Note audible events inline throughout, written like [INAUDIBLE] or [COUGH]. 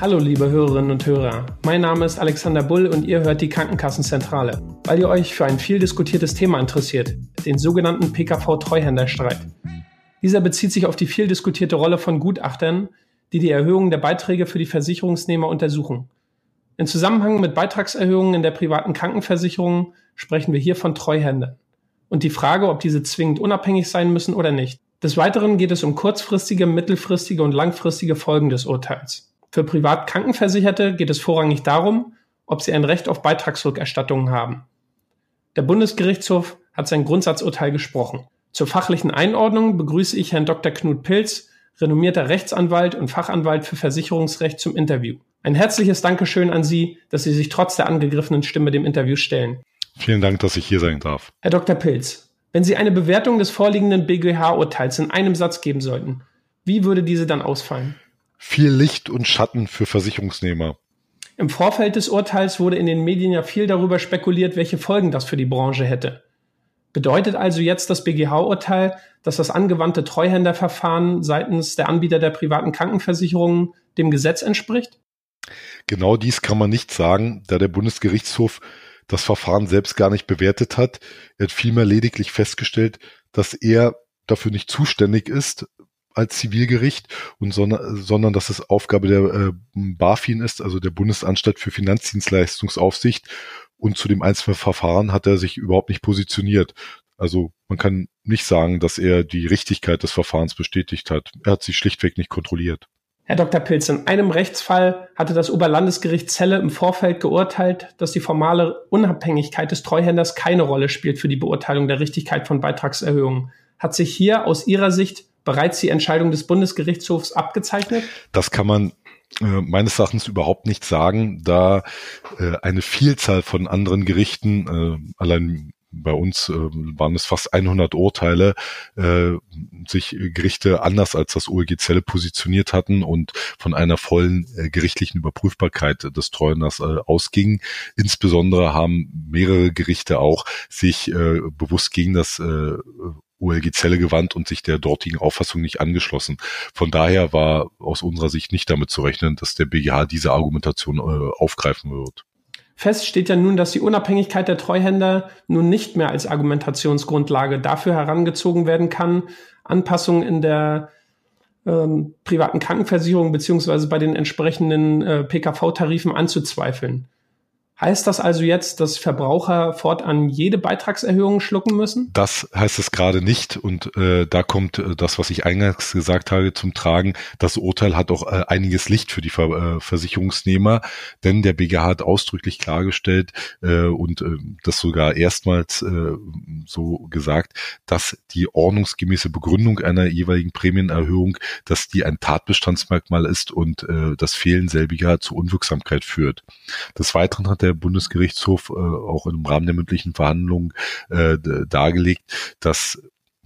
Hallo liebe Hörerinnen und Hörer, mein Name ist Alexander Bull und ihr hört die Krankenkassenzentrale, weil ihr euch für ein viel diskutiertes Thema interessiert, den sogenannten PKV-Treuhänderstreit. Dieser bezieht sich auf die viel diskutierte Rolle von Gutachtern, die die Erhöhung der Beiträge für die Versicherungsnehmer untersuchen. In Zusammenhang mit Beitragserhöhungen in der privaten Krankenversicherung sprechen wir hier von Treuhändern und die Frage, ob diese zwingend unabhängig sein müssen oder nicht. Des Weiteren geht es um kurzfristige, mittelfristige und langfristige Folgen des Urteils. Für Privatkrankenversicherte geht es vorrangig darum, ob sie ein Recht auf Beitragsrückerstattungen haben. Der Bundesgerichtshof hat sein Grundsatzurteil gesprochen. Zur fachlichen Einordnung begrüße ich Herrn Dr. Knut Pilz, renommierter Rechtsanwalt und Fachanwalt für Versicherungsrecht zum Interview. Ein herzliches Dankeschön an Sie, dass Sie sich trotz der angegriffenen Stimme dem Interview stellen. Vielen Dank, dass ich hier sein darf. Herr Dr. Pilz, wenn Sie eine Bewertung des vorliegenden BGH-Urteils in einem Satz geben sollten, wie würde diese dann ausfallen? Viel Licht und Schatten für Versicherungsnehmer. Im Vorfeld des Urteils wurde in den Medien ja viel darüber spekuliert, welche Folgen das für die Branche hätte. Bedeutet also jetzt das BGH-Urteil, dass das angewandte Treuhänderverfahren seitens der Anbieter der privaten Krankenversicherungen dem Gesetz entspricht? Genau dies kann man nicht sagen, da der Bundesgerichtshof das Verfahren selbst gar nicht bewertet hat. Er hat vielmehr lediglich festgestellt, dass er dafür nicht zuständig ist, als Zivilgericht und sondern, sondern dass es Aufgabe der äh, BaFin ist, also der Bundesanstalt für Finanzdienstleistungsaufsicht. Und zu dem einzelnen Verfahren hat er sich überhaupt nicht positioniert. Also man kann nicht sagen, dass er die Richtigkeit des Verfahrens bestätigt hat. Er hat sich schlichtweg nicht kontrolliert. Herr Dr. Pilz, in einem Rechtsfall hatte das Oberlandesgericht Celle im Vorfeld geurteilt, dass die formale Unabhängigkeit des Treuhänders keine Rolle spielt für die Beurteilung der Richtigkeit von Beitragserhöhungen. Hat sich hier aus Ihrer Sicht bereits die Entscheidung des Bundesgerichtshofs abgezeichnet? Das kann man äh, meines Erachtens überhaupt nicht sagen, da äh, eine Vielzahl von anderen Gerichten, äh, allein bei uns äh, waren es fast 100 Urteile, äh, sich Gerichte anders als das OLG Zelle positioniert hatten und von einer vollen äh, gerichtlichen Überprüfbarkeit des Treuenders äh, ausgingen. Insbesondere haben mehrere Gerichte auch sich äh, bewusst gegen das äh, OLG Zelle gewandt und sich der dortigen Auffassung nicht angeschlossen. Von daher war aus unserer Sicht nicht damit zu rechnen, dass der BGH diese Argumentation äh, aufgreifen wird. Fest steht ja nun, dass die Unabhängigkeit der Treuhänder nun nicht mehr als Argumentationsgrundlage dafür herangezogen werden kann, Anpassungen in der ähm, privaten Krankenversicherung beziehungsweise bei den entsprechenden äh, PKV-Tarifen anzuzweifeln. Heißt das also jetzt, dass Verbraucher fortan jede Beitragserhöhung schlucken müssen? Das heißt es gerade nicht. Und äh, da kommt äh, das, was ich eingangs gesagt habe, zum Tragen. Das Urteil hat auch äh, einiges Licht für die Ver äh, Versicherungsnehmer, denn der BGH hat ausdrücklich klargestellt äh, und äh, das sogar erstmals äh, so gesagt, dass die ordnungsgemäße Begründung einer jeweiligen Prämienerhöhung, dass die ein Tatbestandsmerkmal ist und äh, das Fehlen selbiger zur Unwirksamkeit führt. Des Weiteren hat der der Bundesgerichtshof äh, auch im Rahmen der mündlichen Verhandlungen äh, dargelegt, dass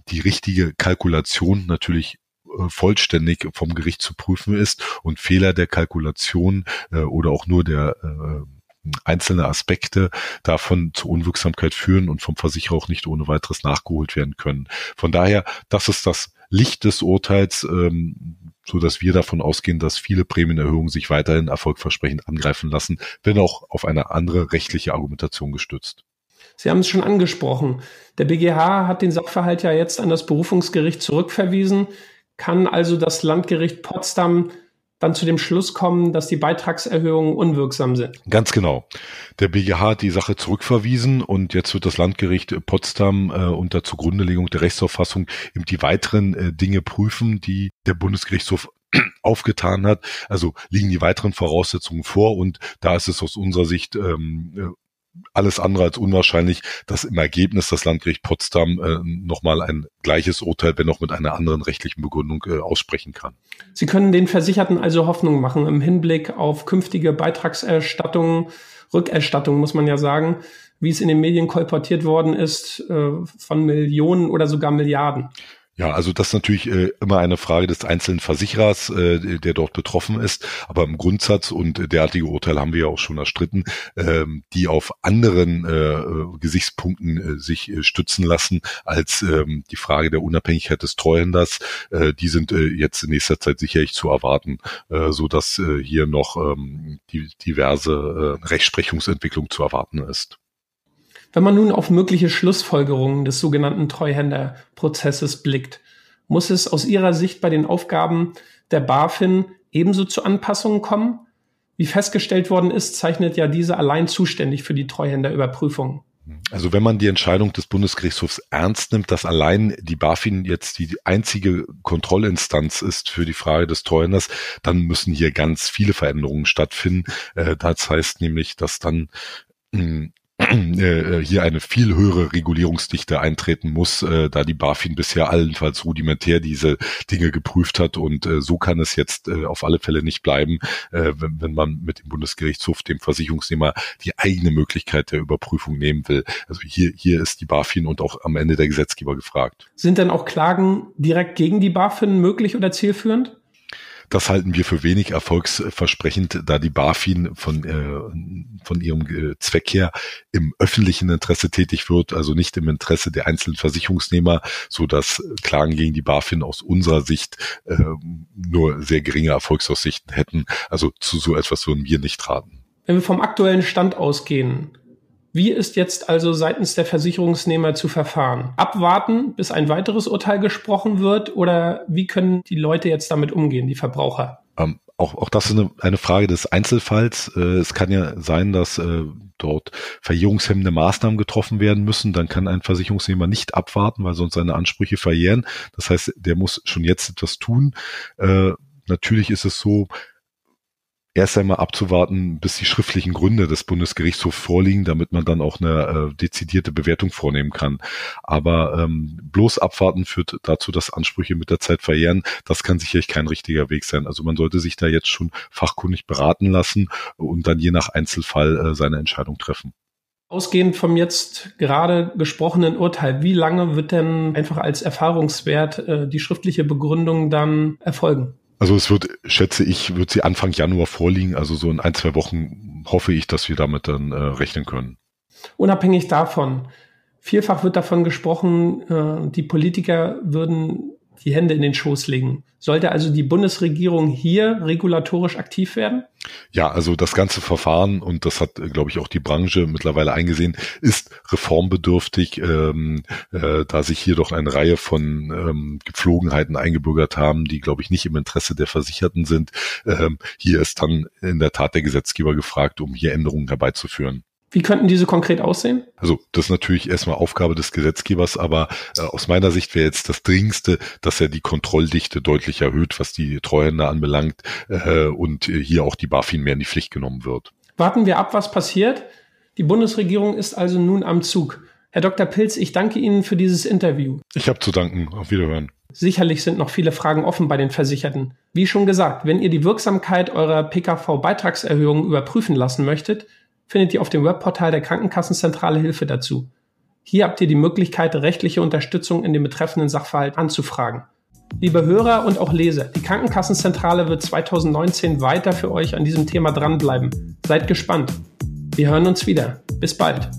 die richtige Kalkulation natürlich äh, vollständig vom Gericht zu prüfen ist und Fehler der Kalkulation äh, oder auch nur der äh, einzelne Aspekte davon zur Unwirksamkeit führen und vom Versicherer auch nicht ohne weiteres nachgeholt werden können. Von daher, das ist das Licht des Urteils, ähm, so dass wir davon ausgehen, dass viele Prämienerhöhungen sich weiterhin erfolgversprechend angreifen lassen, wenn auch auf eine andere rechtliche Argumentation gestützt. Sie haben es schon angesprochen. Der BGH hat den Sachverhalt ja jetzt an das Berufungsgericht zurückverwiesen, kann also das Landgericht Potsdam dann zu dem Schluss kommen, dass die Beitragserhöhungen unwirksam sind. Ganz genau. Der BGH hat die Sache zurückverwiesen und jetzt wird das Landgericht Potsdam äh, unter Zugrundelegung der Rechtsauffassung eben die weiteren äh, Dinge prüfen, die der Bundesgerichtshof [CLEARS THROAT] aufgetan hat. Also liegen die weiteren Voraussetzungen vor und da ist es aus unserer Sicht ähm, äh, alles andere als unwahrscheinlich, dass im Ergebnis das Landgericht Potsdam äh, nochmal ein gleiches Urteil, wenn auch mit einer anderen rechtlichen Begründung, äh, aussprechen kann. Sie können den Versicherten also Hoffnung machen im Hinblick auf künftige Beitragserstattungen, Rückerstattungen, muss man ja sagen, wie es in den Medien kolportiert worden ist, äh, von Millionen oder sogar Milliarden. Ja, also das ist natürlich äh, immer eine Frage des einzelnen Versicherers, äh, der dort betroffen ist. Aber im Grundsatz und derartige Urteile haben wir ja auch schon erstritten, ähm, die auf anderen äh, Gesichtspunkten äh, sich äh, stützen lassen als ähm, die Frage der Unabhängigkeit des Treuhänders. Äh, die sind äh, jetzt in nächster Zeit sicherlich zu erwarten, äh, so dass äh, hier noch ähm, die diverse äh, Rechtsprechungsentwicklung zu erwarten ist. Wenn man nun auf mögliche Schlussfolgerungen des sogenannten Treuhänderprozesses blickt, muss es aus Ihrer Sicht bei den Aufgaben der BaFin ebenso zu Anpassungen kommen? Wie festgestellt worden ist, zeichnet ja diese allein zuständig für die Treuhänderüberprüfung. Also wenn man die Entscheidung des Bundesgerichtshofs ernst nimmt, dass allein die BaFin jetzt die einzige Kontrollinstanz ist für die Frage des Treuhänders, dann müssen hier ganz viele Veränderungen stattfinden. Äh, das heißt nämlich, dass dann hm, [CLEARS THROAT] äh, hier eine viel höhere Regulierungsdichte eintreten muss, äh, da die BaFin bisher allenfalls rudimentär diese Dinge geprüft hat und äh, so kann es jetzt äh, auf alle Fälle nicht bleiben, äh, wenn, wenn man mit dem Bundesgerichtshof dem Versicherungsnehmer die eigene Möglichkeit der Überprüfung nehmen will. Also hier, hier ist die BaFin und auch am Ende der Gesetzgeber gefragt. Sind denn auch Klagen direkt gegen die BaFin möglich oder zielführend? Das halten wir für wenig erfolgsversprechend, da die BaFin von, äh, von ihrem äh, Zweck her im öffentlichen Interesse tätig wird, also nicht im Interesse der einzelnen Versicherungsnehmer, so dass Klagen gegen die BaFin aus unserer Sicht äh, nur sehr geringe Erfolgsaussichten hätten. Also zu so etwas würden wir nicht raten. Wenn wir vom aktuellen Stand ausgehen, wie ist jetzt also seitens der Versicherungsnehmer zu verfahren? Abwarten, bis ein weiteres Urteil gesprochen wird oder wie können die Leute jetzt damit umgehen, die Verbraucher? Ähm, auch, auch das ist eine, eine Frage des Einzelfalls. Äh, es kann ja sein, dass äh, dort verjährungshemmende Maßnahmen getroffen werden müssen. Dann kann ein Versicherungsnehmer nicht abwarten, weil sonst seine Ansprüche verjähren. Das heißt, der muss schon jetzt etwas tun. Äh, natürlich ist es so, erst einmal abzuwarten, bis die schriftlichen Gründe des Bundesgerichtshofs vorliegen, damit man dann auch eine äh, dezidierte Bewertung vornehmen kann. Aber ähm, bloß abwarten führt dazu, dass Ansprüche mit der Zeit verjähren. Das kann sicherlich kein richtiger Weg sein. Also man sollte sich da jetzt schon fachkundig beraten lassen und dann je nach Einzelfall äh, seine Entscheidung treffen. Ausgehend vom jetzt gerade gesprochenen Urteil, wie lange wird denn einfach als Erfahrungswert äh, die schriftliche Begründung dann erfolgen? Also es wird, schätze ich, wird sie Anfang Januar vorliegen. Also so in ein, zwei Wochen hoffe ich, dass wir damit dann äh, rechnen können. Unabhängig davon, vielfach wird davon gesprochen, äh, die Politiker würden die Hände in den Schoß legen. Sollte also die Bundesregierung hier regulatorisch aktiv werden? Ja, also das ganze Verfahren, und das hat, glaube ich, auch die Branche mittlerweile eingesehen, ist reformbedürftig, ähm, äh, da sich hier doch eine Reihe von ähm, Gepflogenheiten eingebürgert haben, die, glaube ich, nicht im Interesse der Versicherten sind. Ähm, hier ist dann in der Tat der Gesetzgeber gefragt, um hier Änderungen herbeizuführen. Wie könnten diese konkret aussehen? Also das ist natürlich erstmal Aufgabe des Gesetzgebers, aber äh, aus meiner Sicht wäre jetzt das Dringendste, dass er die Kontrolldichte deutlich erhöht, was die Treuhänder anbelangt äh, und hier auch die BaFin mehr in die Pflicht genommen wird. Warten wir ab, was passiert. Die Bundesregierung ist also nun am Zug. Herr Dr. Pilz, ich danke Ihnen für dieses Interview. Ich habe zu danken. Auf Wiederhören. Sicherlich sind noch viele Fragen offen bei den Versicherten. Wie schon gesagt, wenn ihr die Wirksamkeit eurer PKV-Beitragserhöhung überprüfen lassen möchtet, findet ihr auf dem Webportal der Krankenkassenzentrale Hilfe dazu. Hier habt ihr die Möglichkeit, rechtliche Unterstützung in dem betreffenden Sachverhalt anzufragen. Liebe Hörer und auch Leser, die Krankenkassenzentrale wird 2019 weiter für euch an diesem Thema dranbleiben. Seid gespannt. Wir hören uns wieder. Bis bald.